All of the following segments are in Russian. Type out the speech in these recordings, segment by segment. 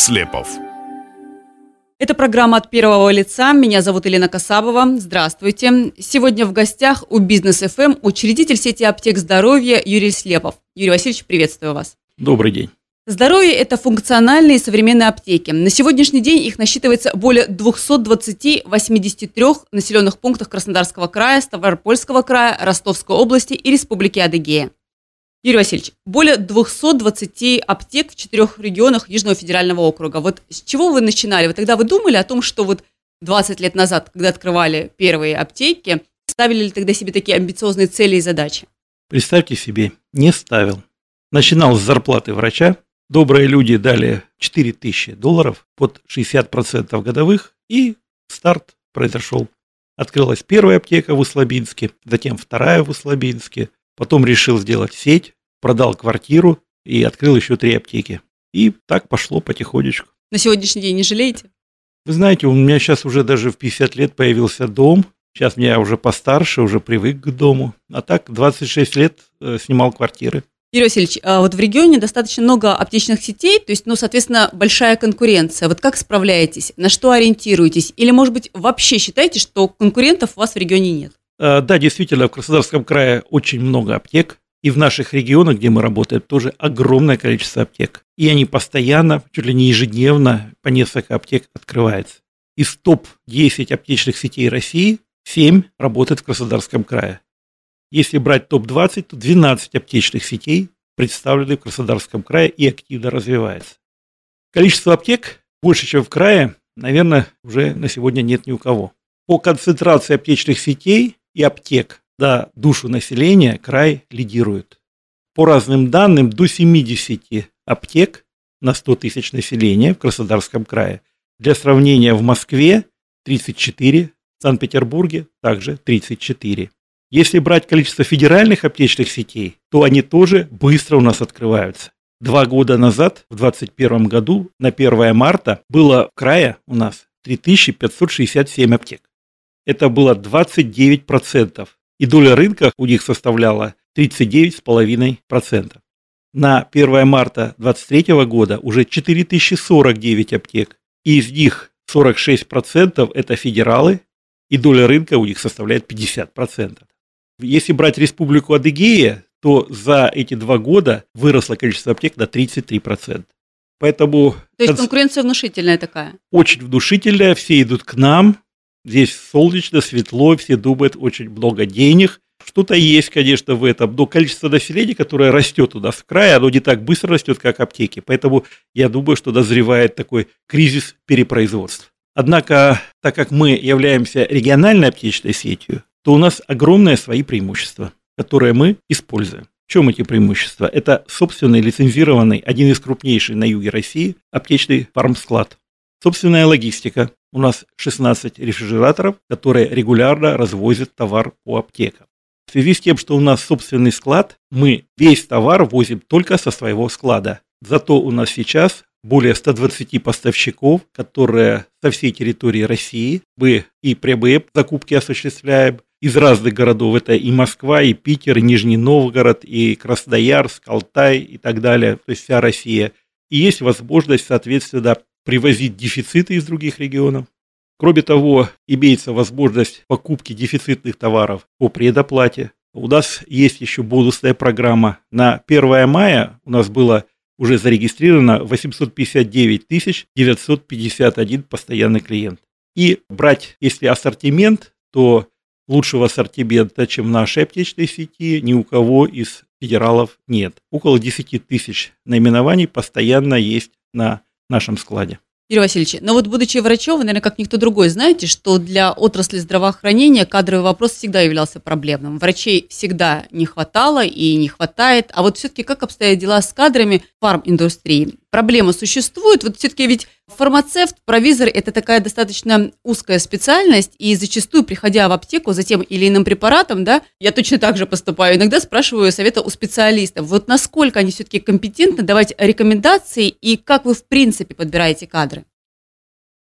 Слепов. Это программа от первого лица. Меня зовут Елена Касабова. Здравствуйте. Сегодня в гостях у Бизнес ФМ учредитель сети аптек здоровья Юрий Слепов. Юрий Васильевич, приветствую вас. Добрый день. Здоровье – это функциональные современные аптеки. На сегодняшний день их насчитывается более 220 83 населенных пунктах Краснодарского края, Ставропольского края, Ростовской области и Республики Адыгея. Юрий Васильевич, более 220 аптек в четырех регионах Южного федерального округа. Вот с чего вы начинали? Вы тогда вы думали о том, что вот 20 лет назад, когда открывали первые аптеки, ставили ли тогда себе такие амбициозные цели и задачи? Представьте себе, не ставил. Начинал с зарплаты врача. Добрые люди дали 4000 долларов под 60% годовых, и старт произошел. Открылась первая аптека в Услабинске, затем вторая в Услабинске – Потом решил сделать сеть, продал квартиру и открыл еще три аптеки. И так пошло потихонечку. На сегодняшний день не жалеете? Вы знаете, у меня сейчас уже даже в 50 лет появился дом. Сейчас я уже постарше, уже привык к дому. А так 26 лет э, снимал квартиры. Юрий Васильевич, а вот в регионе достаточно много аптечных сетей, то есть, ну, соответственно, большая конкуренция. Вот как справляетесь? На что ориентируетесь? Или, может быть, вообще считаете, что конкурентов у вас в регионе нет? Э, да, действительно, в Краснодарском крае очень много аптек. И в наших регионах, где мы работаем, тоже огромное количество аптек. И они постоянно, чуть ли не ежедневно, по несколько аптек открывается. Из топ-10 аптечных сетей России 7 работает в Краснодарском крае. Если брать топ-20, то 12 аптечных сетей представлены в Краснодарском крае и активно развивается. Количество аптек больше, чем в крае, наверное, уже на сегодня нет ни у кого. По концентрации аптечных сетей и аптек на душу населения край лидирует. По разным данным, до 70 аптек на 100 тысяч населения в Краснодарском крае. Для сравнения, в Москве 34, в Санкт-Петербурге также 34. Если брать количество федеральных аптечных сетей, то они тоже быстро у нас открываются. Два года назад, в 2021 году, на 1 марта, было в крае у нас 3567 аптек это было 29%, и доля рынка у них составляла 39,5%. На 1 марта 2023 года уже 4049 аптек, и из них 46% это федералы, и доля рынка у них составляет 50%. Если брать республику Адыгея, то за эти два года выросло количество аптек на 33%. Поэтому... То есть конкуренция внушительная такая? Очень внушительная, все идут к нам, Здесь солнечно, светло, все думают, очень много денег. Что-то есть, конечно, в этом, но количество населения, которое растет у нас в крае, оно не так быстро растет, как аптеки. Поэтому я думаю, что дозревает такой кризис перепроизводства. Однако, так как мы являемся региональной аптечной сетью, то у нас огромные свои преимущества, которые мы используем. В чем эти преимущества? Это собственный лицензированный, один из крупнейших на юге России, аптечный фармсклад. Собственная логистика. У нас 16 рефрижераторов, которые регулярно развозят товар по аптекам. В связи с тем, что у нас собственный склад, мы весь товар возим только со своего склада. Зато у нас сейчас более 120 поставщиков, которые со всей территории России. Мы и прямые закупки осуществляем из разных городов. Это и Москва, и Питер, и Нижний Новгород, и Красноярск, Алтай и так далее. То есть вся Россия. И есть возможность, соответственно, привозить дефициты из других регионов. Кроме того, имеется возможность покупки дефицитных товаров по предоплате. У нас есть еще бонусная программа. На 1 мая у нас было уже зарегистрировано 859 951 постоянный клиент. И брать, если ассортимент, то лучшего ассортимента, чем в нашей аптечной сети, ни у кого из федералов нет. Около 10 тысяч наименований постоянно есть на нашем складе. Юрий Васильевич, но вот будучи врачом, вы, наверное, как никто другой знаете, что для отрасли здравоохранения кадровый вопрос всегда являлся проблемным. Врачей всегда не хватало и не хватает. А вот все-таки как обстоят дела с кадрами фарм-индустрии? Проблема существует? Вот все-таки ведь фармацевт, провизор – это такая достаточно узкая специальность, и зачастую, приходя в аптеку за тем или иным препаратом, да, я точно так же поступаю, иногда спрашиваю совета у специалистов, вот насколько они все-таки компетентны давать рекомендации, и как вы в принципе подбираете кадры?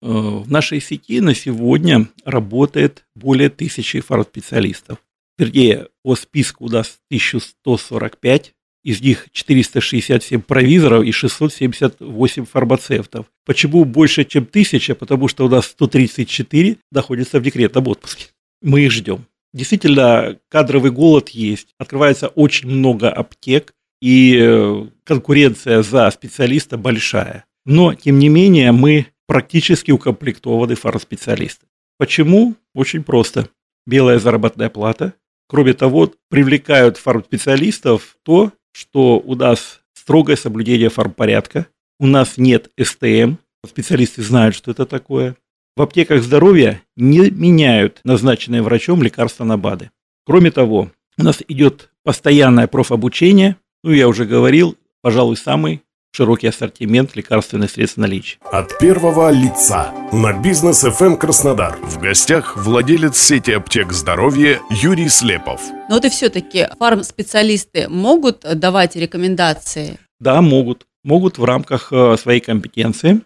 Э, в нашей сети на сегодня работает более тысячи фармспециалистов. Вернее, по списку у нас 1145 из них 467 провизоров и 678 фармацевтов. Почему больше, чем тысяча? Потому что у нас 134 находятся в декретном отпуске. Мы их ждем. Действительно, кадровый голод есть. Открывается очень много аптек, и э, конкуренция за специалиста большая. Но, тем не менее, мы практически укомплектованы фармспециалисты. Почему? Очень просто. Белая заработная плата. Кроме того, привлекают фармспециалистов то, что у нас строгое соблюдение фармпорядка, у нас нет СТМ, специалисты знают, что это такое. В аптеках здоровья не меняют назначенные врачом лекарства на БАДы. Кроме того, у нас идет постоянное профобучение, ну, я уже говорил, пожалуй, самый широкий ассортимент лекарственных средств наличия. От первого лица на бизнес FM Краснодар. В гостях владелец сети аптек здоровья Юрий Слепов. Но вот и все-таки фармспециалисты могут давать рекомендации? Да, могут. Могут в рамках э, своей компетенции.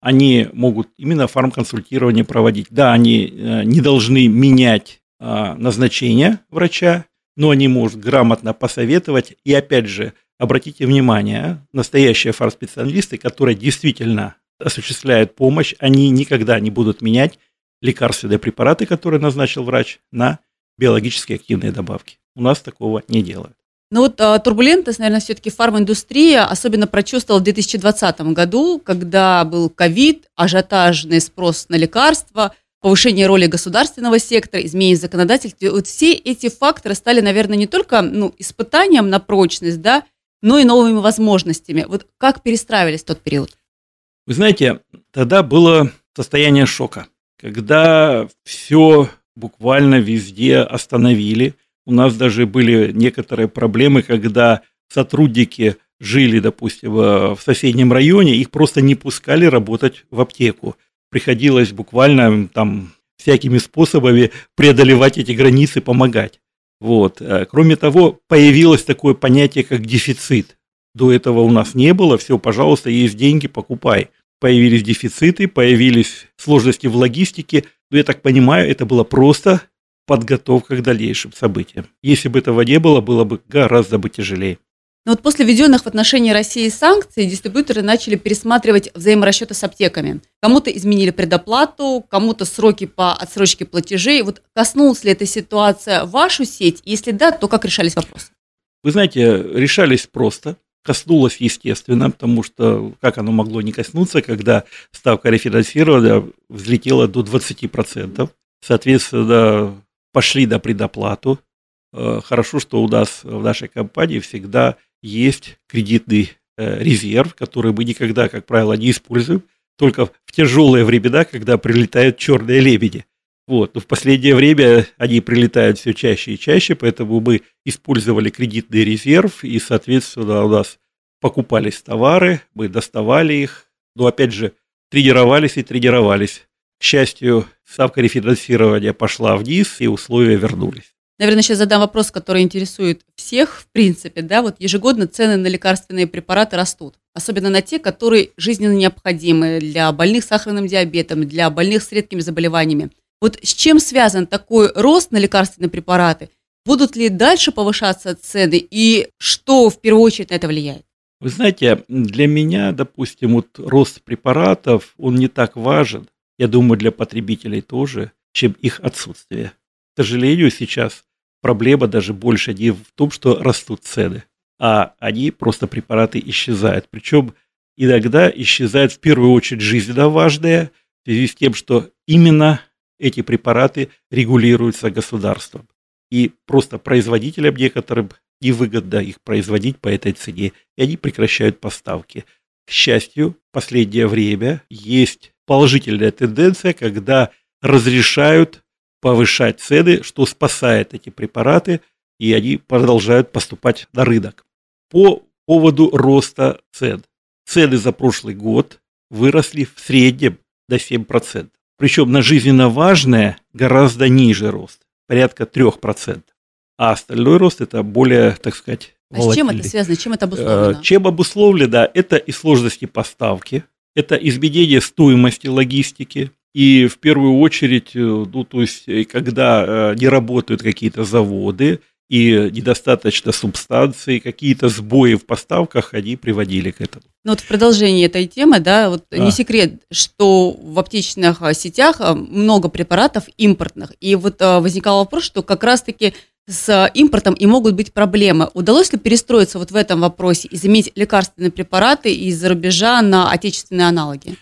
Они могут именно фармконсультирование проводить. Да, они э, не должны менять э, назначение врача, но они могут грамотно посоветовать и, опять же, обратите внимание, настоящие фармспециалисты, которые действительно осуществляют помощь, они никогда не будут менять лекарственные препараты, которые назначил врач, на биологически активные добавки. У нас такого не делают. Ну вот а, турбулентность, наверное, все-таки фарминдустрия особенно прочувствовала в 2020 году, когда был ковид, ажиотажный спрос на лекарства, повышение роли государственного сектора, изменение законодательства. Вот все эти факторы стали, наверное, не только ну, испытанием на прочность, да, но и новыми возможностями. Вот как перестраивались в тот период? Вы знаете, тогда было состояние шока, когда все буквально везде остановили. У нас даже были некоторые проблемы, когда сотрудники жили, допустим, в соседнем районе, их просто не пускали работать в аптеку. Приходилось буквально там всякими способами преодолевать эти границы, помогать. Вот. Э, кроме того, появилось такое понятие, как дефицит. До этого у нас не было, все, пожалуйста, есть деньги, покупай. Появились дефициты, появились сложности в логистике, но я так понимаю, это было просто подготовка к дальнейшим событиям. Если бы этого не было, было бы гораздо бы тяжелее. Но вот после введенных в отношении России санкций дистрибьюторы начали пересматривать взаиморасчеты с аптеками. Кому-то изменили предоплату, кому-то сроки по отсрочке платежей. Вот коснулась ли эта ситуация вашу сеть? Если да, то как решались вопросы? Вы знаете, решались просто. Коснулось, естественно, потому что как оно могло не коснуться, когда ставка рефинансирования взлетела до 20%. Соответственно, пошли на предоплату. Э, хорошо, что у нас в нашей компании всегда есть кредитный э, резерв, который мы никогда, как правило, не используем, только в тяжелые времена, когда прилетают черные лебеди. Вот. Но в последнее время они прилетают все чаще и чаще, поэтому мы использовали кредитный резерв, и, соответственно, у нас покупались товары, мы доставали их, но, опять же, тренировались и тренировались. К счастью, ставка рефинансирования пошла вниз, и условия вернулись. Наверное, сейчас задам вопрос, который интересует всех, в принципе, да, вот ежегодно цены на лекарственные препараты растут, особенно на те, которые жизненно необходимы для больных сахарным диабетом, для больных с редкими заболеваниями. Вот с чем связан такой рост на лекарственные препараты? Будут ли дальше повышаться цены и что в первую очередь на это влияет? Вы знаете, для меня, допустим, вот рост препаратов, он не так важен, я думаю, для потребителей тоже, чем их отсутствие. Сожалению, сейчас проблема даже больше не в том, что растут цены, а они просто препараты исчезают. Причем иногда исчезают в первую очередь жизненно важные, в связи с тем, что именно эти препараты регулируются государством. И просто производителям некоторым невыгодно их производить по этой цене, и они прекращают поставки. К счастью, в последнее время есть положительная тенденция, когда разрешают повышать цены, что спасает эти препараты, и они продолжают поступать на рынок. По поводу роста цен. цены за прошлый год выросли в среднем до 7%. Причем на жизненно важное гораздо ниже рост, порядка 3%. А остальной рост это более, так сказать, а с чем это связано, чем это обусловлено? Э, чем обусловлено? Это и сложности поставки, это изменение стоимости логистики, и в первую очередь, э, ну, то есть, э, когда не работают какие-то заводы, и недостаточно субстанций, какие-то сбои в поставках, они приводили к этому. Ну вот в продолжении этой темы, да, вот да. не секрет, что в аптечных а, сетях а, много препаратов импортных. И вот а, возникал вопрос, что как раз-таки с импортом и могут быть проблемы. Удалось ли перестроиться вот в этом вопросе и заменить лекарственные препараты из-за рубежа на отечественные аналоги?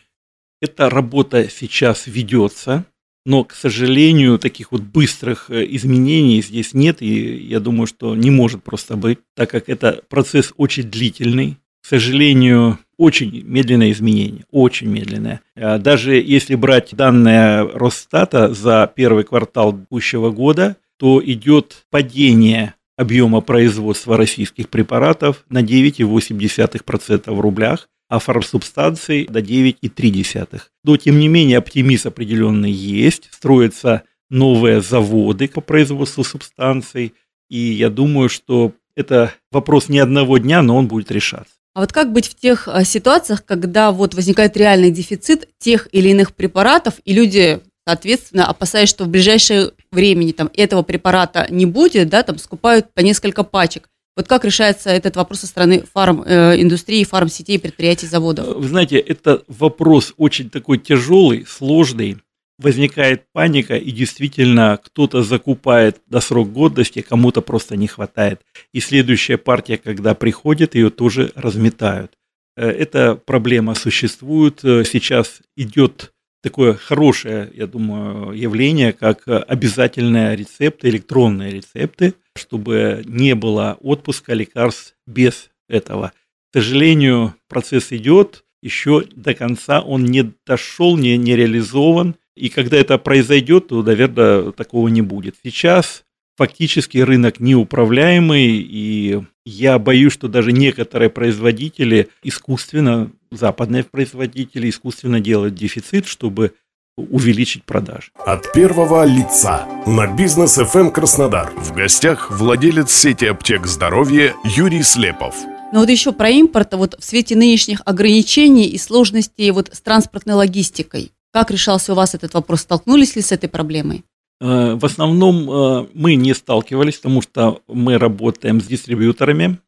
Эта работа сейчас ведется. Но, к сожалению, таких вот быстрых э, изменений здесь нет, и я думаю, что не может просто быть, так как это процесс очень длительный. К сожалению, очень медленное изменение, очень медленное. А даже если брать данные Росстата за первый квартал текущего года, то идет падение объема производства российских препаратов на 9,8% в рублях, а фармсубстанций до 9,3. Но, тем не менее, оптимизм определенный есть, строятся новые заводы по производству субстанций, и я думаю, что это вопрос не одного дня, но он будет решаться. А вот как быть в тех а, ситуациях, когда вот возникает реальный дефицит тех или иных препаратов, и люди, соответственно, опасаясь, что в ближайшее время там этого препарата не будет, да, там скупают по несколько пачек. Вот как решается этот вопрос со стороны фарм-индустрии, фарм-сетей, предприятий, заводов? Вы знаете, это вопрос очень такой тяжелый, сложный. Возникает паника, и действительно кто-то закупает до срок годности, кому-то просто не хватает. И следующая партия, когда приходит, ее тоже разметают. Э, эта проблема существует. Э, сейчас идет такое хорошее, я думаю, явление, как обязательные рецепты, электронные рецепты, чтобы не было отпуска лекарств без этого. К сожалению, процесс идет, еще до конца он не дошел, не, не реализован. И когда это произойдет, то, наверное, такого не будет. Сейчас фактически рынок неуправляемый, и я боюсь, что даже некоторые производители искусственно, западные производители искусственно делают дефицит, чтобы увеличить продажи. От первого лица на бизнес FM Краснодар. В гостях владелец сети аптек здоровья Юрий Слепов. Но вот еще про импорт, вот в свете нынешних ограничений и сложностей вот с транспортной логистикой. Как решался у вас этот вопрос? Столкнулись ли с этой проблемой? Э, в основном э, мы не сталкивались, потому что мы работаем с дистрибьюторами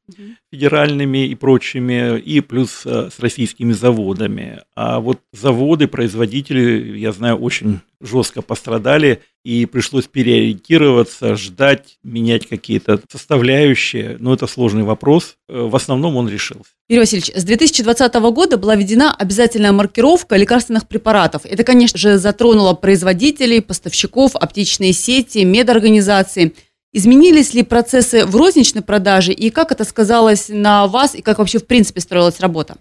федеральными и прочими, и плюс э, с российскими заводами. А вот заводы, производители, я знаю, очень жестко пострадали, и пришлось переориентироваться, ждать, менять какие-то составляющие. Но это сложный вопрос. Э, в основном он решился. Юрий Васильевич, с 2020 года была введена обязательная маркировка лекарственных препаратов. Это, конечно же, затронуло производителей, поставщиков, аптечные сети, медорганизации – Изменились ли процессы в розничной продаже и как это сказалось на вас и как вообще в принципе строилась работа?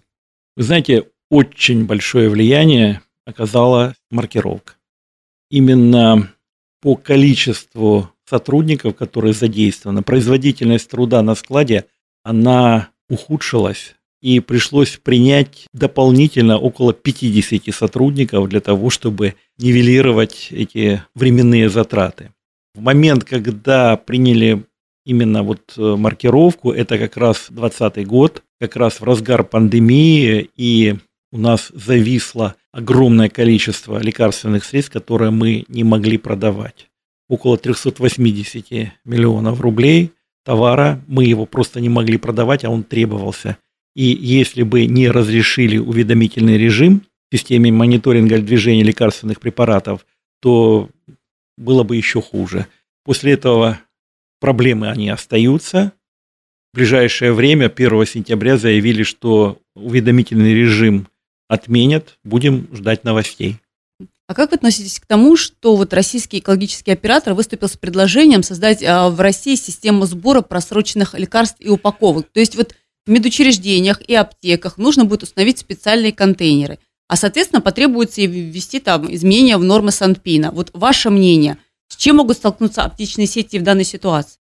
Вы знаете, очень большое влияние оказала маркировка. Именно по количеству сотрудников, которые задействованы, производительность труда на складе, она ухудшилась, и пришлось принять дополнительно около 50 сотрудников для того, чтобы нивелировать эти временные затраты. В момент, когда приняли именно вот э, маркировку, это как раз 2020 год, как раз в разгар пандемии, и у нас зависло огромное количество лекарственных средств, которые мы не могли продавать. Около 380 миллионов рублей товара, мы его просто не могли продавать, а он требовался. И если бы не разрешили уведомительный режим в системе мониторинга движения лекарственных препаратов, то было бы еще хуже. После этого проблемы они остаются. В ближайшее время, 1 сентября, заявили, что уведомительный режим отменят. Будем ждать новостей. А как вы относитесь к тому, что вот российский экологический оператор выступил с предложением создать а, в России систему сбора просроченных лекарств и упаковок? То есть вот в медучреждениях и аптеках нужно будет установить специальные контейнеры – а, соответственно, потребуется и ввести там изменения в нормы Санпина. Вот ваше мнение, с чем могут столкнуться аптечные сети в данной ситуации?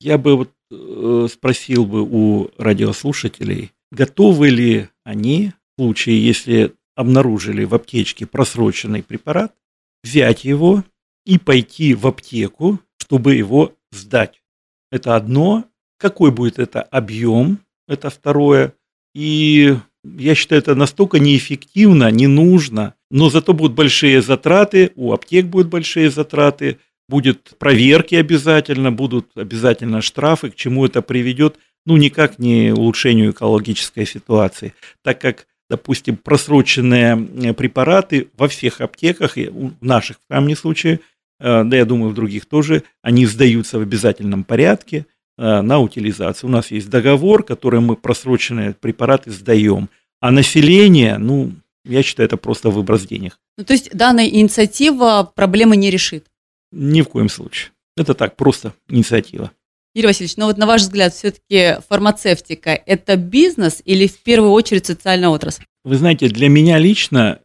Я бы вот э, спросил бы у радиослушателей, готовы ли они случае, если обнаружили в аптечке просроченный препарат, взять его и пойти в аптеку, чтобы его сдать. Это одно. Какой будет это объем? Это второе. И я считаю, это настолько неэффективно, не нужно, но зато будут большие затраты, у аптек будут большие затраты, будет проверки обязательно, будут обязательно штрафы, к чему это приведет, ну, никак не улучшению экологической ситуации, так как допустим, просроченные э, препараты во всех аптеках, в наших в крайнем случае, э, да я думаю, в других тоже, они сдаются в обязательном порядке э, на утилизацию. У нас есть договор, которым мы просроченные препараты сдаем, а население, ну, я считаю, это просто выброс денег. Ну, то есть данная инициатива проблемы не решит? Ни в коем случае. Это так, просто инициатива. Юрий Васильевич, ну вот на ваш взгляд, все-таки фармацевтика – это бизнес или в первую очередь социальная отрасль? Вы знаете, для меня лично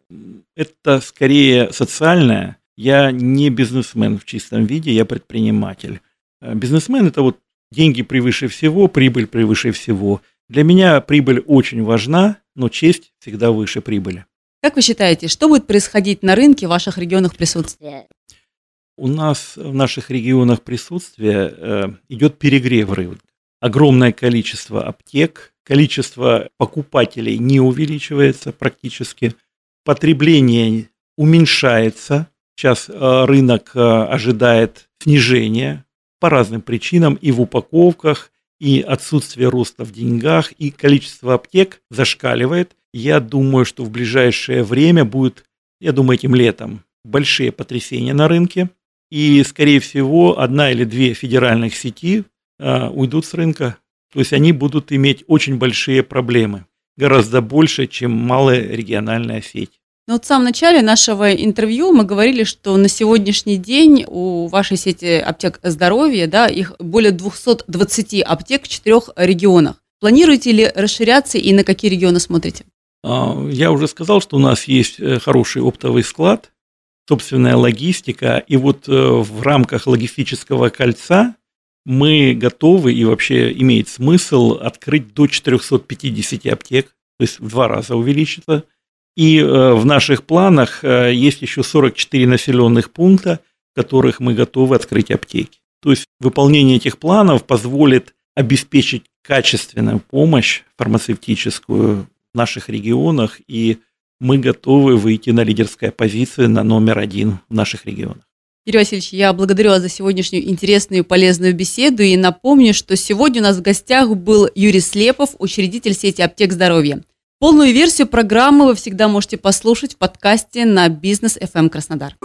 это скорее социальная. Я не бизнесмен в чистом виде, я предприниматель. Э, бизнесмен – это вот деньги превыше всего, прибыль превыше всего. Для меня прибыль очень важна, но честь всегда выше прибыли. Как вы считаете, что будет происходить на рынке в ваших регионах присутствия? У нас в наших регионах присутствие э, идет перегрев рынка. Огромное количество аптек, количество покупателей не увеличивается практически, потребление уменьшается. Сейчас э, рынок э, ожидает снижения по разным причинам и в упаковках, и отсутствие роста в деньгах, и количество аптек зашкаливает. Я думаю, что в ближайшее время будет, я думаю, этим летом большие потрясения на рынке и, скорее всего, одна или две федеральных сети а, уйдут с рынка. То есть они будут иметь очень большие проблемы, гораздо больше, чем малая региональная сеть. Ну вот в самом начале нашего интервью мы говорили, что на сегодняшний день у вашей сети аптек здоровья, да, их более 220 аптек в четырех регионах. Планируете ли расширяться и на какие регионы смотрите? А, я уже сказал, что у нас есть э, хороший оптовый склад, собственная логистика. И вот э, в рамках логистического кольца мы готовы и вообще имеет смысл открыть до 450 аптек, то есть в два раза увеличиться. И э, в наших планах э, есть еще 44 населенных пункта, в которых мы готовы открыть аптеки. То есть выполнение этих планов позволит обеспечить качественную помощь фармацевтическую в наших регионах и мы готовы выйти на лидерское позиции на номер один в наших регионах. Юрий Васильевич, я благодарю вас за сегодняшнюю интересную и полезную беседу и напомню, что сегодня у нас в гостях был Юрий Слепов, учредитель сети «Аптек здоровья». Полную версию программы вы всегда можете послушать в подкасте на Бизнес FM Краснодар.